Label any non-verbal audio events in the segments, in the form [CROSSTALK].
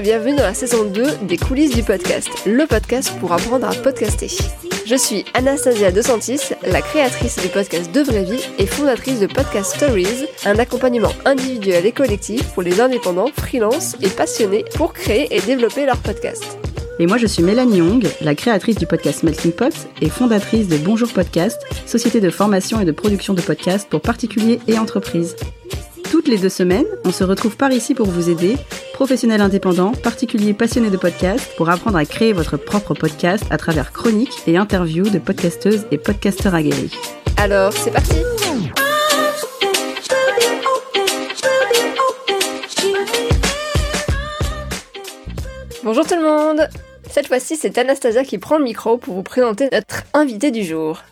bienvenue dans la saison 2 des coulisses du podcast, le podcast pour apprendre à podcaster. Je suis Anastasia DeSantis, la créatrice du podcast De Vraie Vie et fondatrice de Podcast Stories, un accompagnement individuel et collectif pour les indépendants, freelance et passionnés pour créer et développer leur podcast. Et moi, je suis Mélanie Young, la créatrice du podcast Melting Pot et fondatrice de Bonjour Podcast, société de formation et de production de podcasts pour particuliers et entreprises. Les deux semaines, on se retrouve par ici pour vous aider, professionnels indépendants, particuliers passionnés de podcasts, pour apprendre à créer votre propre podcast à travers chroniques et interviews de podcasteuses et podcasteurs aguerris. Alors, c'est parti Bonjour tout le monde Cette fois-ci, c'est Anastasia qui prend le micro pour vous présenter notre invité du jour.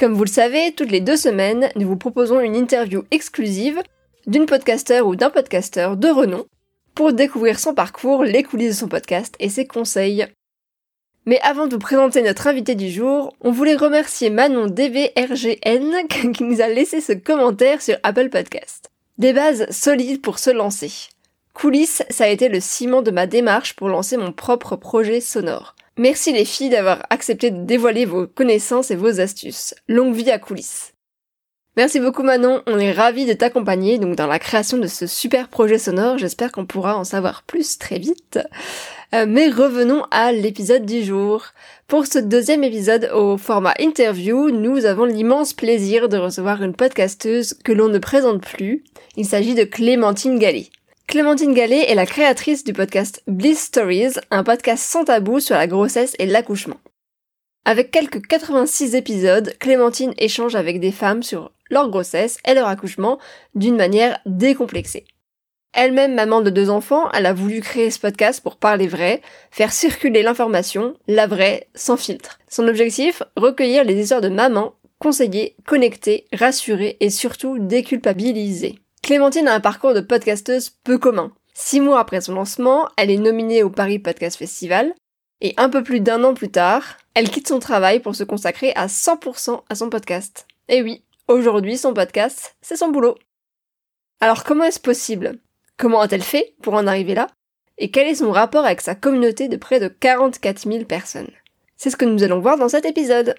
Comme vous le savez, toutes les deux semaines, nous vous proposons une interview exclusive d'une podcasteur ou d'un podcasteur de renom pour découvrir son parcours, les coulisses de son podcast et ses conseils. Mais avant de vous présenter notre invité du jour, on voulait remercier Manon DVRGN [LAUGHS] qui nous a laissé ce commentaire sur Apple Podcast. Des bases solides pour se lancer. Coulisses, ça a été le ciment de ma démarche pour lancer mon propre projet sonore. Merci les filles d'avoir accepté de dévoiler vos connaissances et vos astuces. Longue vie à coulisses. Merci beaucoup Manon, on est ravis de t'accompagner donc dans la création de ce super projet sonore, j'espère qu'on pourra en savoir plus très vite. Euh, mais revenons à l'épisode du jour. Pour ce deuxième épisode au format interview, nous avons l'immense plaisir de recevoir une podcasteuse que l'on ne présente plus. Il s'agit de Clémentine Gallet. Clémentine Gallet est la créatrice du podcast Bliss Stories, un podcast sans tabou sur la grossesse et l'accouchement. Avec quelques 86 épisodes, Clémentine échange avec des femmes sur leur grossesse et leur accouchement d'une manière décomplexée. Elle-même maman de deux enfants, elle a voulu créer ce podcast pour parler vrai, faire circuler l'information, la vraie, sans filtre. Son objectif, recueillir les histoires de maman, conseiller, connecter, rassurer et surtout déculpabiliser. Clémentine a un parcours de podcasteuse peu commun. Six mois après son lancement, elle est nominée au Paris Podcast Festival, et un peu plus d'un an plus tard, elle quitte son travail pour se consacrer à 100% à son podcast. Et oui, aujourd'hui son podcast, c'est son boulot. Alors comment est-ce possible? Comment a-t-elle fait pour en arriver là? Et quel est son rapport avec sa communauté de près de 44 000 personnes? C'est ce que nous allons voir dans cet épisode.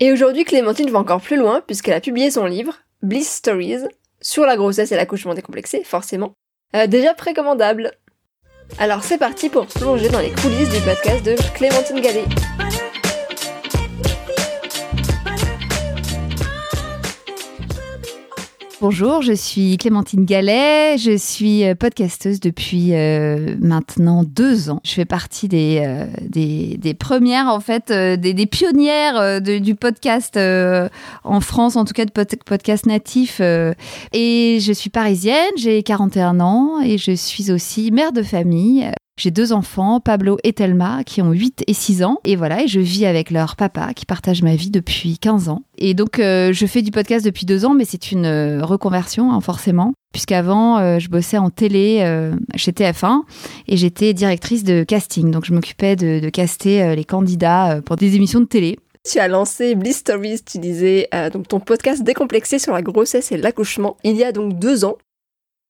Et aujourd'hui, Clémentine va encore plus loin puisqu'elle a publié son livre, Bliss Stories, sur la grossesse et l'accouchement décomplexé, forcément. Euh, déjà précommandable. Alors c'est parti pour plonger dans les coulisses du podcast de Clémentine Gallet. Bonjour, je suis Clémentine Gallet, je suis euh, podcasteuse depuis euh, maintenant deux ans. Je fais partie des, euh, des, premières, en fait, des, pionnières du podcast en France, en tout cas de podcast natif. et je suis parisienne, j'ai 41 ans et je suis aussi mère de famille. J'ai deux enfants, Pablo et Thelma, qui ont 8 et 6 ans. Et voilà, et je vis avec leur papa, qui partage ma vie depuis 15 ans. Et donc, euh, je fais du podcast depuis deux ans, mais c'est une euh, reconversion, hein, forcément. Puisqu'avant, euh, je bossais en télé chez TF1 et j'étais directrice de casting. Donc, je m'occupais de, caster les candidats pour des émissions de télé. Tu as lancé Bliss Stories, tu disais, donc ton podcast décomplexé sur la grossesse et l'accouchement, il y a donc deux ans.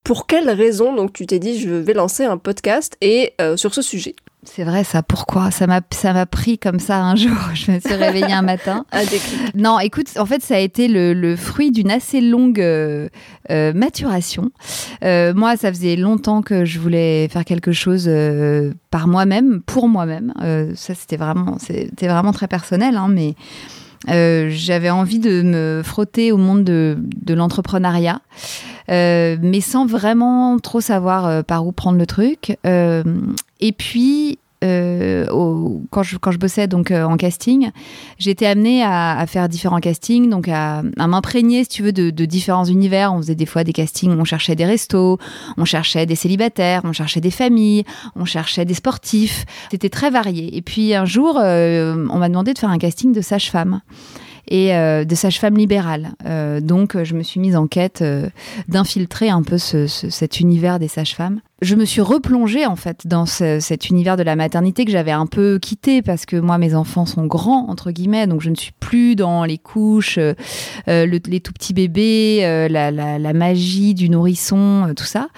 Pour quelle raison donc tu t'es dit je vais lancer un podcast et euh, sur ce sujet? C'est vrai ça, pourquoi? Ça m'a ça m'a pris comme ça un [LAUGHS] jour, je me suis réveillée un matin. [LAUGHS] non, écoute, en fait ça a été le, fruit d'une assez longue euh, euh, maturation. moi, ça faisait longtemps que je voulais faire quelque chose par moi-même, pour moi-même. ça c'était vraiment c'était vraiment très personnel hein, mais j'avais envie de me frotter au monde de, de l'entrepreneuriat, mais sans vraiment trop savoir euh, par où prendre le truc. Euh, et puis, euh, quand, je, quand je bossais donc euh, en casting, j'étais amenée à, faire différents castings, donc à, m'imprégner, si tu veux, de, différents univers. On faisait des fois des castings, on cherchait des restos, on cherchait des célibataires, on cherchait des familles, on cherchait des sportifs. C'était très varié. Et puis un jour, euh, on m'a demandé de faire un casting de sage-femme et euh, de sage-femme libérale. Euh, donc, je me suis mise en quête euh, d'infiltrer un peu ce, ce, cet univers des sages-femmes. Je me suis replongée en fait dans ce, cet univers de la maternité que j'avais un peu quitté parce que moi, mes enfants sont grands entre guillemets, donc je ne suis plus dans les couches, euh, le, les tout petits bébés, la, la, la, magie du nourrisson, tout ça.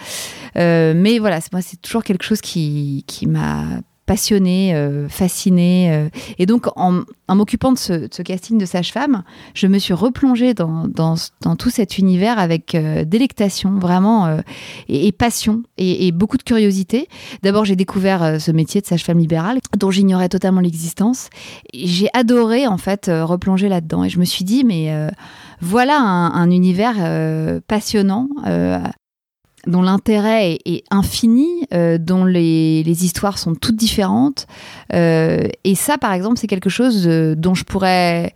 mais voilà, moi, c'est toujours quelque chose qui, qui m'a passionnée, euh, fascinée. Euh. et donc, en, m'occupant de ce, casting de sage-femme, je me suis replongée dans, tout cet univers avec euh, délectation, vraiment, et, passion, et, beaucoup de curiosité. D'abord, j'ai découvert ce métier de sage-femme libérale, dont j'ignorais totalement l'existence. J'ai adoré, en fait, replonger là-dedans. Et je me suis dit, mais voilà un, un univers passionnant dont l'intérêt est, infini, euh, dont les, histoires sont toutes différentes. Euh, et ça, par exemple, c'est quelque chose euh, dont je pourrais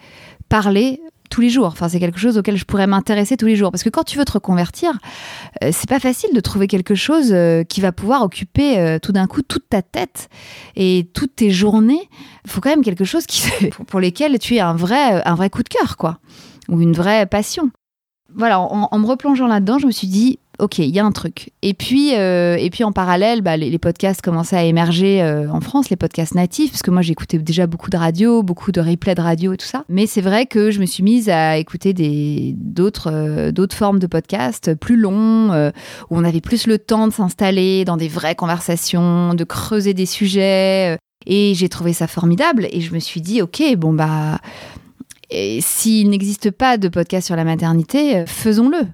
parler tous les jours. Enfin, c'est quelque chose auquel je pourrais m'intéresser tous les jours. Parce que quand tu veux te reconvertir, c'est pas facile de trouver quelque chose qui va pouvoir occuper tout d'un coup toute ta tête et toutes tes journées. Il faut quand même quelque chose qui, [LAUGHS] pour lesquels tu aies un vrai, un vrai coup de cœur, quoi. Ou une vraie passion. Voilà, en me replongeant là-dedans, je me suis dit, ok, il y a un truc. Et puis, euh, et puis en parallèle, bah, les, podcasts commençaient à émerger euh, en France, les podcasts natifs, parce que moi j'écoutais déjà beaucoup de radio, beaucoup de replays de radio et tout ça. Mais c'est vrai que je me suis mise à écouter euh, d'autres formes de podcasts plus longs, où on avait plus le temps de s'installer dans des vraies conversations, de creuser des sujets. et j'ai trouvé ça formidable. Et je me suis dit, ok, bon bah. S'il n'existe pas de podcast sur la maternité, faisons-le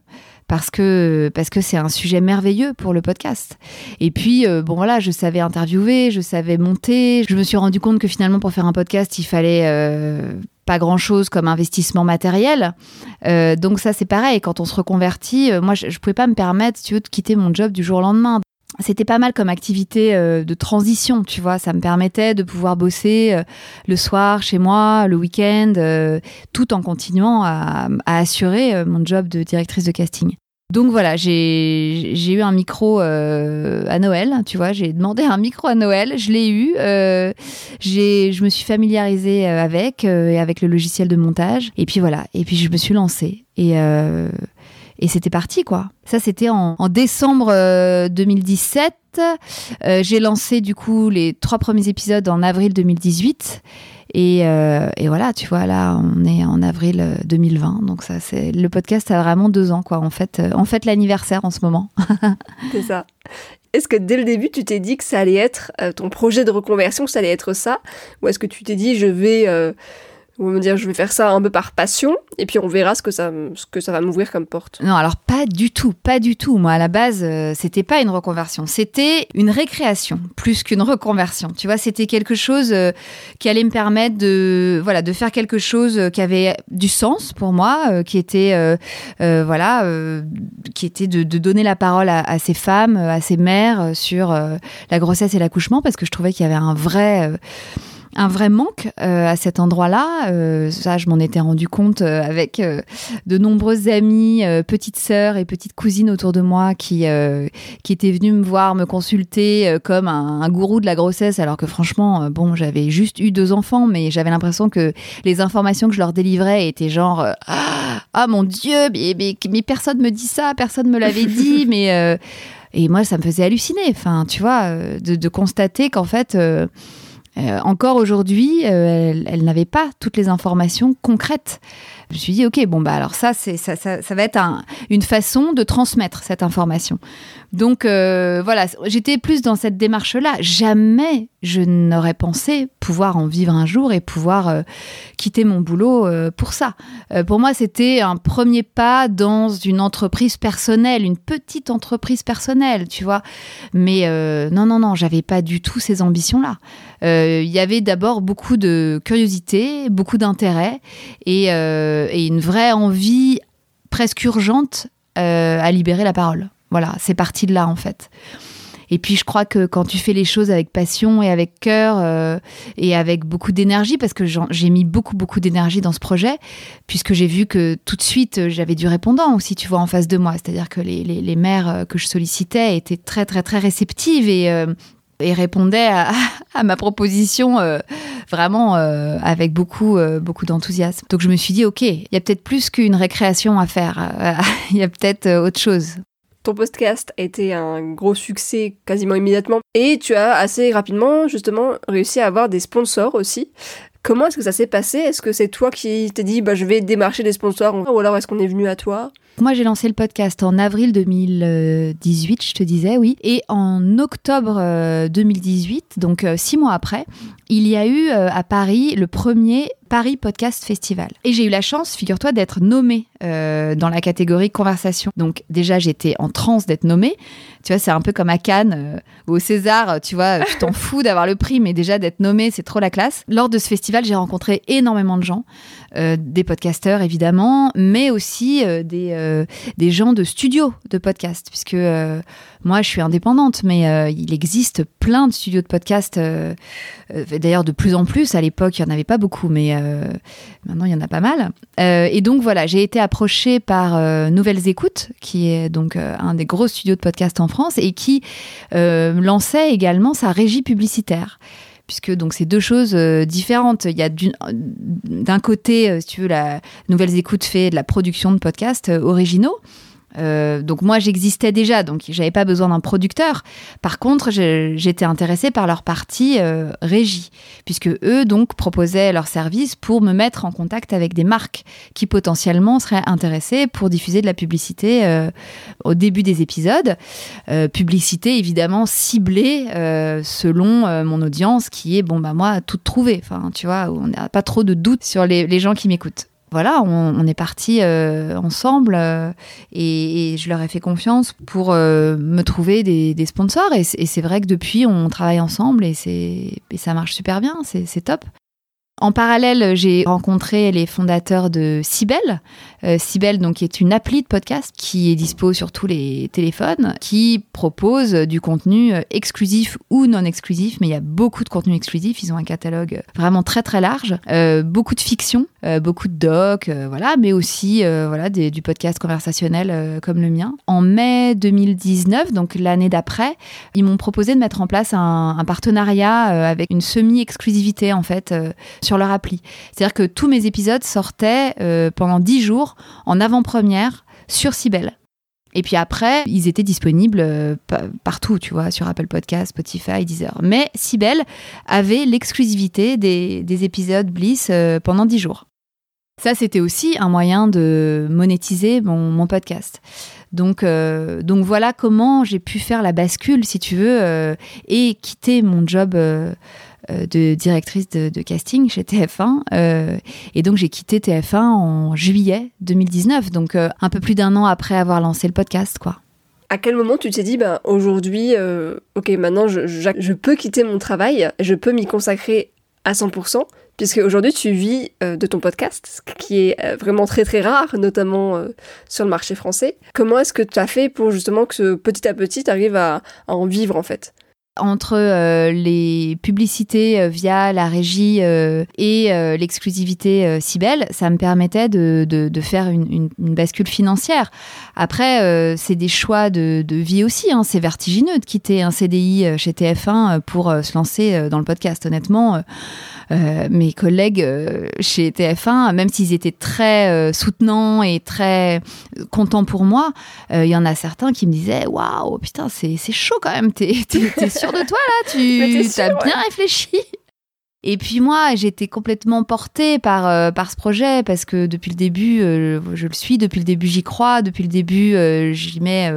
parce que parce que c'est un sujet merveilleux pour le podcast. Et puis euh, bon voilà, je savais interviewer, je savais monter. Je me suis rendu compte que finalement pour faire un podcast, il fallait euh, pas grand chose comme investissement matériel. Euh, donc ça c'est pareil. Quand on se reconvertit, moi je, je pouvais pas me permettre, tu veux, de quitter mon job du jour au lendemain c'était pas mal comme activité de transition, tu vois. Ça me permettait de pouvoir bosser le soir chez moi, le week-end, tout en continuant à, assurer mon job de directrice de casting. Donc voilà, j'ai eu un micro à Noël, tu vois, j'ai demandé un micro à Noël, je l'ai eu, je me suis familiarisée avec, et avec le logiciel de montage, et puis voilà, et puis je me suis lancée. Et c'était parti, quoi. Ça, c'était en, décembre 2017. Euh, euh, j'ai lancé, du coup, les trois premiers épisodes en avril 2018. Euh, et, voilà, tu vois, là, on est en avril 2020. Donc, ça, c'est le podcast a vraiment deux ans, quoi. En fait, en fait l'anniversaire en ce moment. [LAUGHS] c'est ça. Est-ce que dès le début, tu t'es dit que ça allait être ton projet de reconversion, que ça allait être ça? Ou est-ce que tu t'es dit, je vais ou me dire je vais faire ça un peu par passion et puis on verra ce que ça, ce que ça va m'ouvrir comme porte. Non, alors pas du tout, pas du tout. Moi à la base, euh, c'était pas une reconversion, c'était une récréation plus qu'une reconversion. Tu vois, c'était quelque chose euh, qui allait me permettre de voilà, de faire quelque chose qui avait du sens pour moi, euh, qui était voilà, qui était de, donner la parole à, à, ces femmes, à ces mères sur la grossesse et l'accouchement parce que je trouvais qu'il y avait un vrai un vrai manque euh, à cet endroit-là. Euh, ça, je m'en étais rendu compte euh, avec de nombreuses amies, petites sœurs et petites cousines autour de moi qui, qui étaient venues me voir, me consulter comme un, gourou de la grossesse, alors que franchement, bon, j'avais juste eu deux enfants, mais j'avais l'impression que les informations que je leur délivrais étaient genre ah, mon Dieu, mais, mais, personne me dit ça, personne me l'avait dit, [LAUGHS] mais et moi ça me faisait halluciner. Enfin, tu vois, de, de constater qu'en fait euh, encore aujourd'hui, euh, elle, n'avait pas toutes les informations concrètes. Je me suis dit, ok, bon, bah alors ça, ça, va être une façon de transmettre cette information. Donc euh, voilà, j'étais plus dans cette démarche-là. Jamais je n'aurais pensé pouvoir en vivre un jour et pouvoir quitter mon boulot pour ça. pour moi, c'était un premier pas dans une entreprise personnelle, une petite entreprise personnelle, tu vois. Mais non, non, non, j'avais pas du tout ces ambitions-là. Il y avait d'abord beaucoup de curiosité, beaucoup d'intérêt et, et, une vraie envie presque urgente à libérer la parole. Voilà, c'est parti de là en fait. Et puis je crois que quand tu fais les choses avec passion et avec cœur euh, et avec beaucoup d'énergie, parce que j'ai mis beaucoup beaucoup d'énergie dans ce projet, puisque j'ai vu que tout de suite j'avais du répondant aussi, tu vois, en face de moi. C'est-à-dire que les, mères euh, que je sollicitais étaient très très très réceptives et, euh, et répondaient à, ma proposition vraiment avec beaucoup beaucoup d'enthousiasme. Donc je me suis dit ok, il y a peut-être plus qu'une récréation à faire, [LAUGHS] il y a peut-être autre chose. Ton podcast a été un gros succès quasiment immédiatement et tu as assez rapidement justement réussi à avoir des sponsors aussi. Comment est-ce que ça s'est passé? Est-ce que c'est toi qui t'es dit bah, je vais démarcher des sponsors? Ou alors est-ce qu'on est venu à toi? Moi, j'ai lancé le podcast en avril 2018, je te disais, oui. Et en octobre 2018, donc six mois après, il y a eu à Paris le premier Paris Podcast Festival. Et j'ai eu la chance, figure-toi, d'être nommée euh, dans la catégorie conversation. Donc déjà, j'étais en transe d'être nommée. Tu vois, c'est un peu comme à Cannes euh, ou au César, tu vois, tu t'en [LAUGHS] fous d'avoir le prix, mais déjà d'être nommée, c'est trop la classe. Lors de ce festival, j'ai rencontré énormément de gens, euh, des podcasteurs évidemment, mais aussi des, des gens de studios de podcast, puisque moi, je suis indépendante, mais il existe plein de studios de podcast, d'ailleurs de plus en plus. À l'époque, il n'y en avait pas beaucoup, mais euh, maintenant il y en a pas mal. Euh, et donc voilà, j'ai été approchée par euh, Nouvelles Écoutes, qui est donc un des gros studios de podcast en France et qui lançait également sa régie publicitaire puisque donc c'est deux choses différentes. Il y a d'un côté, si tu veux, la Nouvelles Écoutes fait de la production de podcasts originaux, euh, donc moi j'existais déjà, donc j'avais pas besoin d'un producteur. Par contre, j'étais intéressée par leur partie euh, régie, puisque eux donc proposaient leurs services pour me mettre en contact avec des marques qui potentiellement seraient intéressées pour diffuser de la publicité euh, au début des épisodes. publicité évidemment ciblée selon mon audience, qui est bon bah moi toute trouvée. Enfin tu vois, on n'a pas trop de doutes sur les gens qui m'écoutent voilà, on, est parti euh, ensemble euh, et, je leur ai fait confiance pour euh, me trouver des, sponsors. Et, c'est vrai que depuis, on travaille ensemble et, et ça marche super bien, c'est top. En parallèle, j'ai rencontré les fondateurs de Cybelle. Euh, Cybelle, donc, est une appli de podcast qui est dispo sur tous les téléphones, qui propose du contenu euh, exclusif ou non exclusif, mais il y a beaucoup de contenu exclusif. Ils ont un catalogue vraiment très très large, euh, beaucoup de fiction, beaucoup de docs, voilà, mais aussi voilà du podcast conversationnel comme le mien. En mai 2019, donc l'année d'après, ils m'ont proposé de mettre en place un, un partenariat avec une semi-exclusivité en fait sur leur appli. C'est-à-dire que tous mes épisodes sortaient euh, pendant 10 jours en avant-première sur Cybelle. Et puis après, ils étaient disponibles euh, partout, tu vois, sur Apple Podcast, Spotify, Deezer. Mais Cybelle avait l'exclusivité des, épisodes Bliss euh, pendant 10 jours. Ça, c'était aussi un moyen de monétiser mon, podcast. Donc, donc voilà comment j'ai pu faire la bascule, si tu veux, et quitter mon job de directrice de, casting chez TF1. Euh, et donc j'ai quitté TF1 en juillet 2019, donc euh, un peu plus d'un an après avoir lancé le podcast, quoi. À quel moment tu t'es dit, ben, aujourd'hui, ok, maintenant je, peux quitter mon travail, je peux m'y consacrer à 100%, puisque aujourd'hui tu vis de ton podcast, ce qui est vraiment très très rare, notamment sur le marché français. Comment est-ce que tu as fait pour justement que petit à petit tu arrives à en vivre en fait? Entre euh, les publicités euh, via la régie euh, et l'exclusivité Cybelle, ça me permettait de, de, faire une, une, une, bascule financière. Après, c'est des choix de, de vie aussi. Hein. C'est vertigineux de quitter un CDI chez TF1 pour se lancer dans le podcast. Honnêtement, euh, mes collègues euh, chez TF1, même s'ils étaient très euh, soutenants et très contents pour moi, il y en a certains qui me disaient Waouh, putain, c'est chaud quand même, [LAUGHS] t'es sûr de toi là? Tu as bien réfléchi? Et puis moi, j'étais complètement portée par, par ce projet parce que depuis le début, je le suis, depuis le début, j'y crois, depuis le début, j'y mets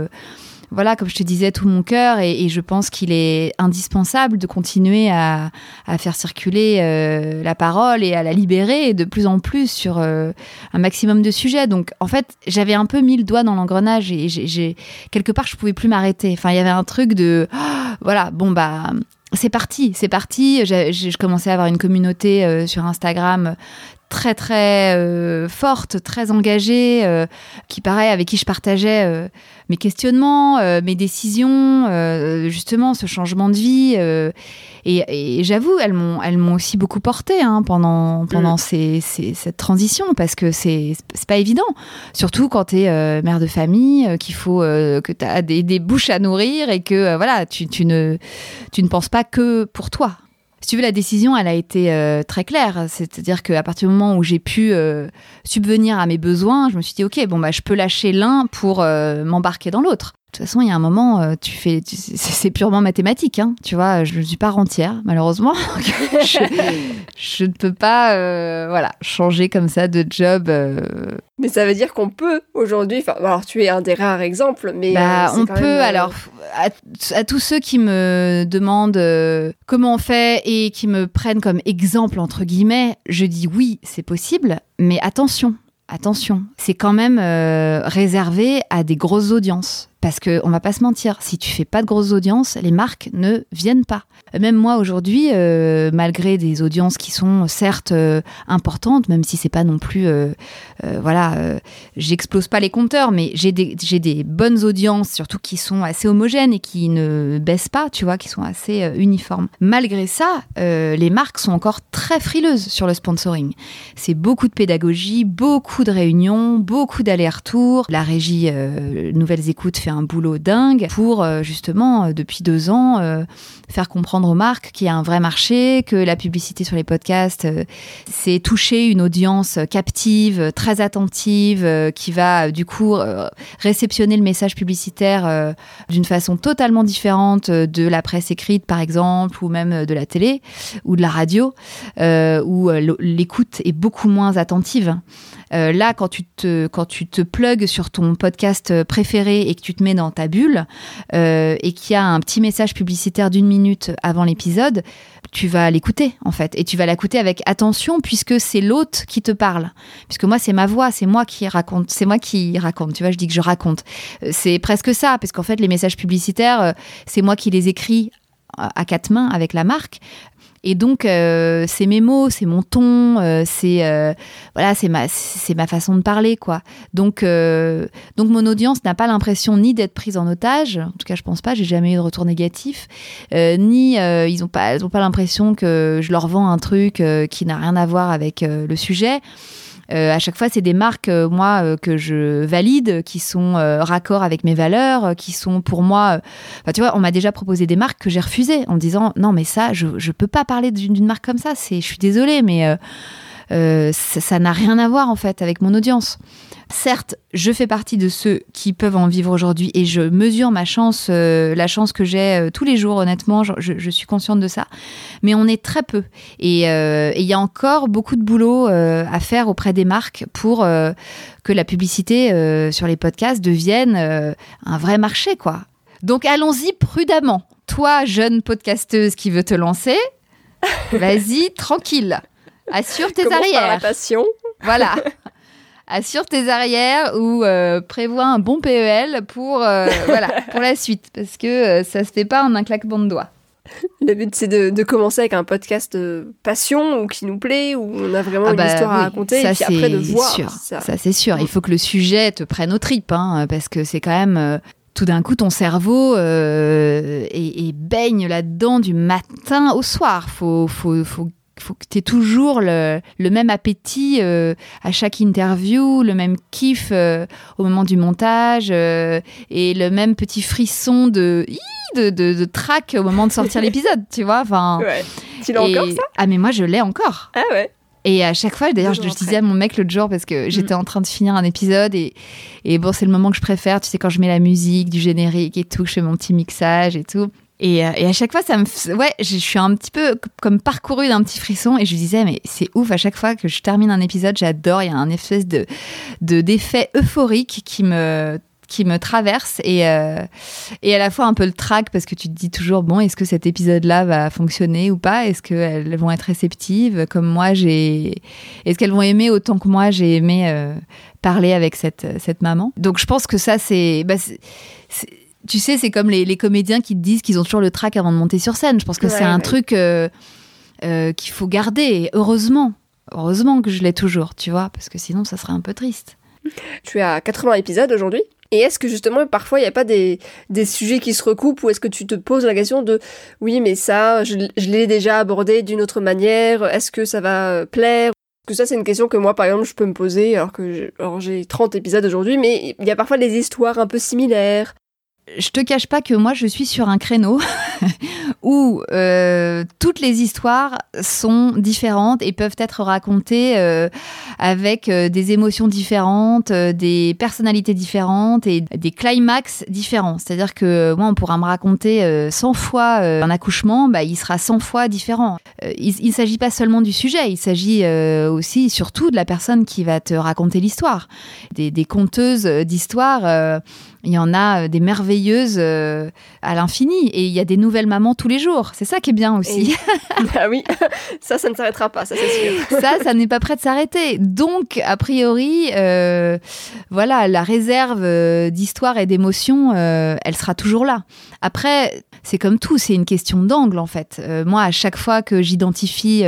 voilà, comme je te disais, tout mon cœur et, je pense qu'il est indispensable de continuer à, faire circuler euh, la parole et à la libérer de plus en plus sur euh, un maximum de sujets. Donc, en fait, j'avais un peu mis le doigt dans l'engrenage et j'ai quelque part, je pouvais plus m'arrêter. Enfin, il y avait un truc de, [GASPS] voilà, bon bah c'est parti, c'est parti. Je commençais à avoir une communauté euh, sur Instagram très très euh, forte, très engagée, euh, qui paraît avec qui je partageais euh, mes questionnements, mes décisions, justement ce changement de vie. et, j'avoue, elles m'ont elles m'ont aussi beaucoup porté hein, pendant pendant mm. cette transition parce que c'est c'est pas évident, surtout quand tu es mère de famille, qu'il faut que tu as des, des, bouches à nourrir et que voilà tu, tu ne tu ne penses pas que pour toi si tu veux, la décision, elle a été euh, très claire. C'est-à-dire qu'à partir du moment où j'ai pu euh, subvenir à mes besoins, je me suis dit, OK, bon, bah, je peux lâcher l'un pour euh, m'embarquer dans l'autre. De toute façon, il y a un moment, euh, tu fais, c'est purement mathématique, hein, tu vois. Je ne suis pas rentière, malheureusement. [LAUGHS] je, ne peux pas, euh, voilà, changer comme ça de job. Euh. Mais ça veut dire qu'on peut aujourd'hui. Alors, tu es un des rares exemples, mais bah, on peut. alors, à, tous ceux qui me demandent comment on fait et qui me prennent comme exemple entre guillemets, je dis oui, c'est possible, mais attention. Attention, c'est quand même réservé à des grosses audiences. Parce qu'on on va pas se mentir, si tu fais pas de grosses audiences, les marques ne viennent pas. Même moi aujourd'hui, euh, malgré des audiences qui sont certes euh, importantes, même si c'est pas non plus, euh, voilà, j'explose pas les compteurs, mais j'ai des, des bonnes audiences, surtout qui sont assez homogènes et qui ne baissent pas, tu vois, qui sont assez uniformes. Malgré ça, les marques sont encore très frileuses sur le sponsoring. C'est beaucoup de pédagogie, beaucoup de réunions, beaucoup d'allers-retours. La régie Nouvelles Écoutes fait un boulot dingue pour justement depuis deux ans faire comprendre aux marques qu'il y a un vrai marché, que la publicité sur les podcasts, euh, c'est toucher une audience captive, très attentive, euh, qui va du coup euh, réceptionner le message publicitaire d'une façon totalement différente de la presse écrite, par exemple, ou même de la télé ou de la radio, où l'écoute est beaucoup moins attentive. Euh, là, quand tu te quand tu te plugues sur ton podcast préféré et que tu te mets dans ta bulle euh, et qu'il y a un petit message publicitaire d'une minute avant l'épisode, tu vas l'écouter en fait et tu vas l'écouter avec attention puisque c'est l'hôte qui te parle. Puisque moi c'est ma voix, c'est moi qui raconte, c'est moi qui raconte. Tu vois, je dis que je raconte. Euh, c'est presque ça parce qu'en fait les messages publicitaires, c'est moi qui les écris à quatre mains avec la marque. Et donc, euh, c'est mes mots, c'est mon ton, euh, c'est euh, voilà, c'est ma, façon de parler, quoi. Donc, donc mon audience n'a pas l'impression ni d'être prise en otage, en tout cas, je pense pas, j'ai jamais eu de retour négatif, ni ils ont pas l'impression que je leur vends un truc qui n'a rien à voir avec le sujet. Euh, à chaque fois, c'est des marques, euh, moi, euh, que je valide, qui sont raccord avec mes valeurs, qui sont pour moi. tu vois, on m'a déjà proposé des marques que j'ai refusées en disant non, mais ça, je ne peux pas parler d'une marque comme ça. C'est, je suis désolée, mais ça n'a rien à voir en fait avec mon audience. Certes, je fais partie de ceux qui peuvent en vivre aujourd'hui et je mesure ma chance, euh, la chance que j'ai euh, tous les jours, honnêtement, je, suis consciente de ça. Mais on est très peu. Et euh, il y a encore beaucoup de boulot à faire auprès des marques pour que la publicité sur les podcasts devienne un vrai marché, quoi. Donc allons-y prudemment. Toi, jeune podcasteuse qui veut te lancer, [LAUGHS] vas-y, tranquille. Assure [LAUGHS] tes arrières. la passion. [LAUGHS] Voilà. assure tes arrières ou euh, prévois un bon PEL pour, euh, voilà, pour la suite, parce que euh, ça se fait pas en un claquement de doigts. Le but, c'est de, commencer avec un podcast passion ou qui nous plaît, où on a vraiment ah une bah histoire à raconter, ça, et puis après de voir. Sûr. Ça, c'est sûr. Il faut que le sujet te prenne aux tripes, hein, parce que c'est quand même tout d'un coup, ton cerveau et, baigne là-dedans du matin au soir. Faut, faut, faut faut que tu aies toujours le, même appétit euh, à chaque interview, le même kiff euh, au moment du montage euh, et le même petit frisson de, de, de, track au moment de sortir [LAUGHS] l'épisode, tu vois. Enfin, Tu l'as encore ça? Ah, mais moi je l'ai encore. Ah ouais. Et à chaque fois, d'ailleurs, je, je, disais à mon mec l'autre jour parce que mm. j'étais en train de finir un épisode et, et bon, c'est le moment que je préfère, tu sais, quand je mets la musique, du générique et tout, je fais mon petit mixage et tout. Et, euh, et, à chaque fois, ça me, ouais, je suis un petit peu comme parcouru d'un petit frisson et je disais, mais c'est ouf, à chaque fois que je termine un épisode, j'adore, il y a un espèce de, d'effet euphorique qui me, qui me traverse et, euh, et à la fois un peu le trac parce que tu te dis toujours, bon, est-ce que cet épisode-là va fonctionner ou pas? Est-ce qu'elles vont être réceptives? Comme moi j'ai. Est-ce qu'elles vont aimer autant que moi j'ai aimé euh, parler avec cette, cette maman? Donc je pense que ça, c'est. Bah, tu sais, c'est comme les, comédiens qui te disent qu'ils ont toujours le trac avant de monter sur scène. Je pense que c'est un truc euh, euh, qu'il faut garder. heureusement, heureusement que je l'ai toujours, tu vois, parce que sinon, ça serait un peu triste. Tu es à 80 épisodes aujourd'hui. Et est-ce que justement, parfois, il n'y a pas des, sujets qui se recoupent ou est-ce que tu te poses la question de oui, mais ça, je, l'ai déjà abordé d'une autre manière, est-ce que ça va plaire? Que ça, c'est une question que moi, par exemple, je peux me poser alors que j'ai 30 épisodes aujourd'hui, mais il y a parfois des histoires un peu similaires je te cache pas que moi, je suis sur un créneau [LAUGHS] où euh, toutes les histoires sont différentes et peuvent être racontées euh, avec euh, des émotions différentes, des personnalités différentes et des climax différents. C'est-à-dire que moi, on pourra me raconter 100 fois un accouchement, bah, il sera 100 fois différent. Il ne s'agit pas seulement du sujet, il s'agit aussi surtout de la personne qui va te raconter l'histoire. Des, des conteuses d'histoires il y en a euh, des merveilleuses euh, à l'infini et il y a des nouvelles mamans tous les jours. C'est ça qui est bien aussi. [LAUGHS] ah oui, [LAUGHS] ça, ça ne s'arrêtera pas, ça c'est sûr. ça, ça n'est pas prêt de s'arrêter. Donc, a priori, euh, voilà, la réserve d'histoire et d'émotion, elle sera toujours là. Après, c'est comme tout, c'est une question d'angle en fait. moi, à chaque fois que j'identifie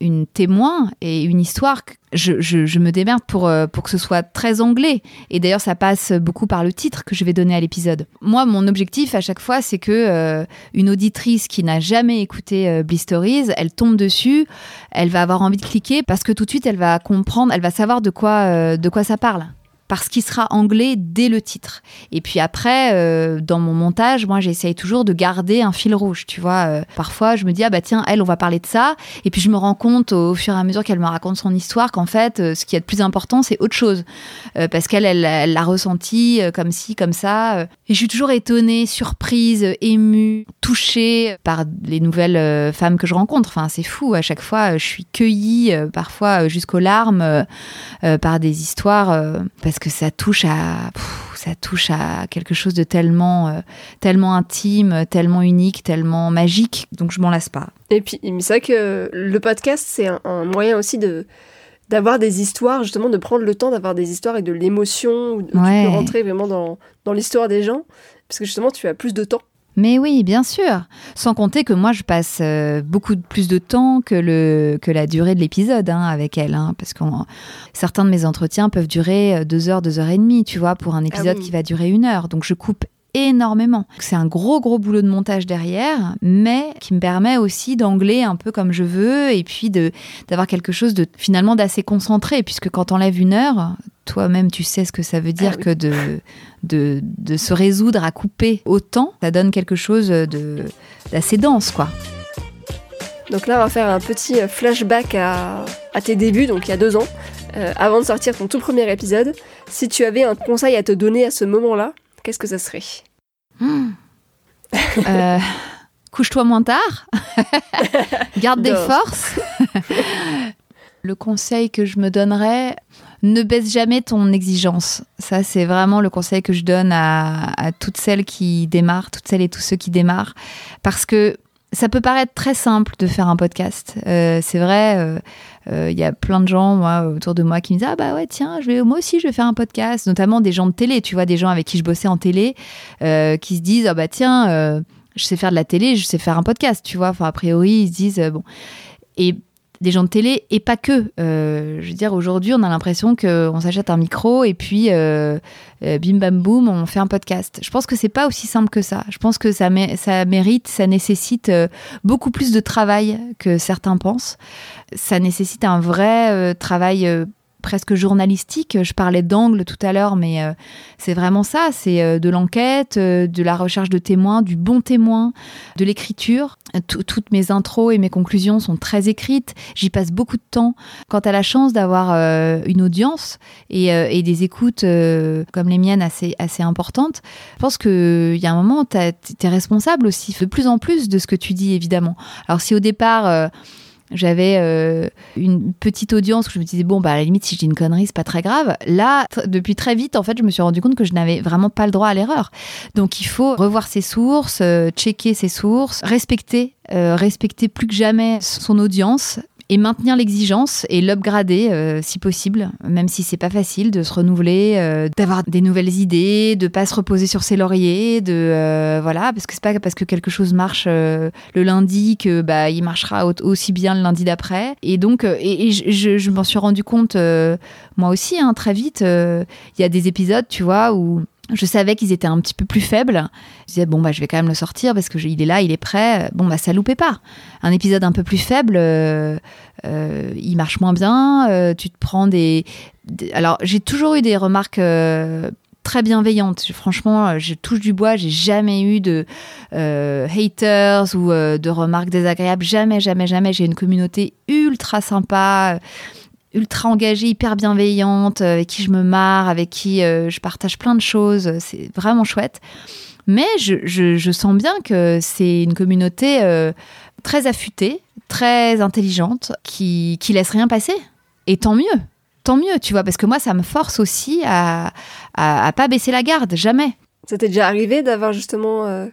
une témoin et une histoire, je, me démerde pour, euh, pour que ce soit très anglais. Et d'ailleurs, ça passe beaucoup par le titre que je vais donner à l'épisode. Moi, mon objectif à chaque fois, c'est que euh, une auditrice qui n'a jamais écouté euh, Bliss Stories, elle tombe dessus, elle va avoir envie de cliquer parce que tout de suite, elle va comprendre, elle va savoir de quoi, de quoi ça parle parce qu'il sera anglais dès le titre. Et puis après, euh, dans mon montage, moi, j'essaye toujours de garder un fil rouge, tu vois. Euh, parfois, je me dis, ah bah tiens, elle, on va parler de ça. Et puis, je me rends compte au fur et à mesure qu'elle me raconte son histoire qu'en fait, euh, ce qui est le plus important, c'est autre chose. parce qu'elle, elle l'a ressenti comme ci, comme ça. Et je suis toujours étonnée, surprise, émue, touchée par les nouvelles femmes que je rencontre. Enfin, c'est fou. À chaque fois, je suis cueillie, parfois jusqu'aux larmes, par des histoires que ça touche à ça touche à quelque chose de tellement euh, tellement intime, tellement unique, tellement magique. Donc je m'en lasse pas. Et puis c'est vrai que le podcast c'est un, moyen aussi de d'avoir des histoires, justement de prendre le temps d'avoir des histoires et de l'émotion, peux rentrer vraiment dans, dans l'histoire des gens, parce que justement tu as plus de temps mais oui, bien sûr. Sans compter que moi, je passe euh, beaucoup plus de temps que, le, que la durée de l'épisode hein, avec elle. Hein, parce que certains de mes entretiens peuvent durer euh, deux heures, deux heures et demie, tu vois, pour un ah épisode qui va durer une heure. Donc je coupe énormément. C'est un gros gros boulot de montage derrière, mais qui me permet aussi d'angler un peu comme je veux et puis de d'avoir quelque chose de finalement d'assez concentré puisque quand on enlève une heure, toi-même tu sais ce que ça veut dire ah que de, de, de se résoudre à couper autant, ça donne quelque chose de d'assez dense quoi. Donc là, on va faire un petit flashback à, à tes débuts, donc il y a deux ans, euh, avant de sortir ton tout premier épisode. Si tu avais un conseil à te donner à ce moment-là, qu'est-ce que ça serait? Hmm. [LAUGHS] euh, Couche-toi moins tard. [LAUGHS] Garde des forces. le conseil que je me donnerais, ne baisse jamais ton exigence. Ça, c'est vraiment le conseil que je donne à, toutes celles qui démarrent, toutes celles et tous ceux qui démarrent. Parce que ça peut paraître très simple de faire un podcast. Euh, c'est vrai, euh, euh, il y a plein de gens autour de moi qui me disent Ah bah ouais, tiens, je vais, moi aussi je vais faire un podcast. Notamment des gens de télé, tu vois, des gens avec qui je bossais en télé, qui se disent Ah bah tiens, je sais faire de la télé, je sais faire un podcast, tu vois. Enfin, a priori, ils se disent Bon. Des gens de télé et pas que. Euh, je veux dire, aujourd'hui, on a l'impression qu'on s'achète un micro et puis euh, euh, bim bam boum, on fait un podcast. Je pense que c'est pas aussi simple que ça. Je pense que ça, ça mérite, ça nécessite beaucoup plus de travail que certains pensent. Ça nécessite un vrai travail presque journalistique. Je parlais d'angle tout à l'heure, mais euh, c'est vraiment ça. C'est euh, de l'enquête, euh, de la recherche de témoins, du bon témoin, de l'écriture. Toutes mes intros et mes conclusions sont très écrites. J'y passe beaucoup de temps. Quand tu as la chance d'avoir une audience et, des écoutes comme les miennes assez, assez importantes, je pense qu'il y a un moment, tu es responsable aussi de plus en plus de ce que tu dis, évidemment. Alors si au départ j'avais euh, une petite audience où je me disais bon bah à la limite si je dis une connerie c'est pas très grave. Là depuis très vite en fait je me suis rendu compte que je n'avais vraiment pas le droit à l'erreur. Donc il faut revoir ses sources, euh, checker ses sources, respecter euh, respecter plus que jamais son audience et maintenir l'exigence et l'upgrader euh, si possible, même si c'est pas facile de se renouveler, euh, d'avoir des nouvelles idées, de pas se reposer sur ses lauriers, de euh, voilà, parce que c'est pas parce que quelque chose marche le lundi que bah il marchera aussi bien le lundi d'après. Et donc et, je, m'en suis rendu compte moi aussi hein, très vite. Il y a des épisodes, tu vois, où je savais qu'ils étaient un petit peu plus faibles. Je disais, bon, bah, je vais quand même le sortir parce qu'il est là, il est prêt. Bon, bah, ça loupait pas. Un épisode un peu plus faible, euh, euh, il marche moins bien. Euh, tu te prends des. Alors, j'ai toujours eu des remarques très bienveillante. Franchement, je touche du bois, j'ai jamais eu de haters ou de remarques désagréables. Jamais, jamais, jamais. J'ai une communauté ultra sympa ultra engagée, hyper bienveillante, avec qui je me marre, avec qui je partage plein de choses. C'est vraiment chouette. Mais je, sens bien que c'est une communauté euh, très affûtée, très intelligente, qui, laisse rien passer. Et tant mieux, tant mieux, tu vois, parce que moi, ça me force aussi à, à, pas baisser la garde, jamais. Ça t'est déjà arrivé d'avoir justement euh,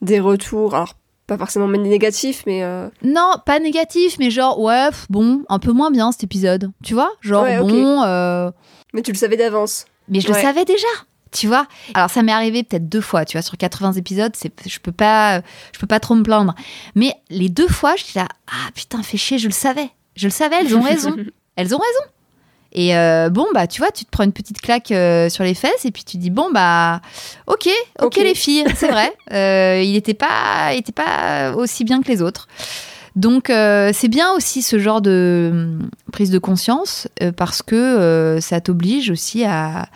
des retours, pas forcément négatifs, mais... Euh, non, pas négatifs, mais genre, ouais, bon, un peu moins bien cet épisode, tu vois? Genre, bon... Mais tu le savais d'avance. Mais je le savais déjà tu vois? Alors ça m'est arrivé peut-être deux fois tu vois sur 80 épisodes c'est je peux pas je peux pas trop me plaindre. Mais les deux fois je dis là ah putain fais chier je le savais. Je le savais elles ont raison. [LAUGHS] Elles ont raison et euh, bon bah tu vois tu te prends une petite claque euh, sur les fesses et puis tu dis bon bah ok ok, les filles c'est vrai [LAUGHS] euh, il n'était pas il était pas aussi bien que les autres donc c'est bien aussi ce genre de hum, prise de conscience parce que ça t'oblige aussi à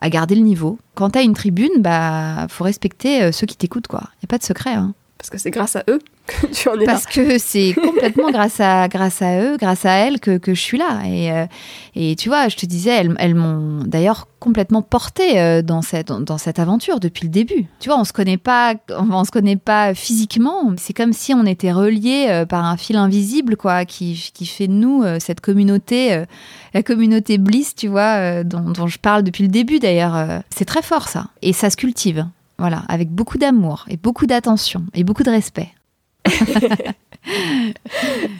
à garder le niveau. Quand tu as une tribune, bah faut respecter ceux qui t'écoutent quoi. Il y a pas de secret hein. Parce que c'est grâce à eux [LAUGHS] que tu en es Parce que c'est complètement [LAUGHS] grâce à grâce à eux, grâce à elles que, que je suis là. Et, euh, et tu vois, je te disais, elles, elles m'ont d'ailleurs complètement portée euh, dans cette dans cette aventure depuis le début. Tu vois, on se connaît pas, on, se connaît pas physiquement. C'est comme si on était reliés par un fil invisible, quoi, qui, qui fait de nous cette communauté, la communauté Bliss, tu vois, dont, dont je parle depuis le début d'ailleurs. C'est très fort ça, et ça se cultive. Voilà, avec beaucoup d'amour et beaucoup d'attention et beaucoup de respect. [LAUGHS]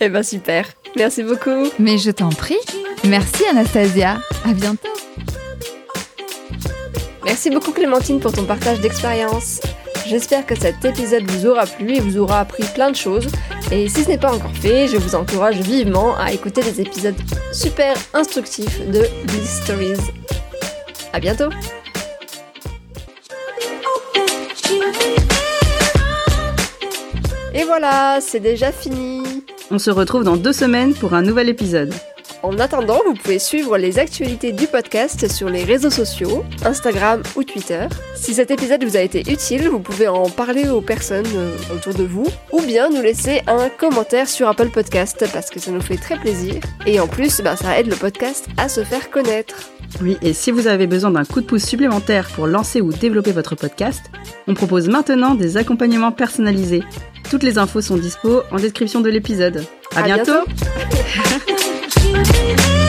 eh ben super. Merci beaucoup. Mais je t'en prie. Merci Anastasia. À bientôt. Merci beaucoup Clémentine pour ton partage d'expérience. J'espère que cet épisode vous aura plu et vous aura appris plein de choses. Et si ce n'est pas encore fait, je vous encourage vivement à écouter les épisodes super instructifs de Bliss Stories. À bientôt Et voilà, c'est déjà fini. On se retrouve dans deux semaines pour un nouvel épisode. En attendant, vous pouvez suivre les actualités du podcast sur les réseaux sociaux, Instagram ou Twitter. Si cet épisode vous a été utile, vous pouvez en parler aux personnes euh, autour de vous, ou bien nous laisser un commentaire sur Apple Podcast parce que ça nous fait très plaisir. Et en plus, bah, ça aide le podcast à se faire connaître. Oui, et si vous avez besoin d'un coup de pouce supplémentaire pour lancer ou développer votre podcast, on propose maintenant des accompagnements personnalisés. Toutes les infos sont dispo en description de l'épisode. À, bientôt. [LAUGHS] baby.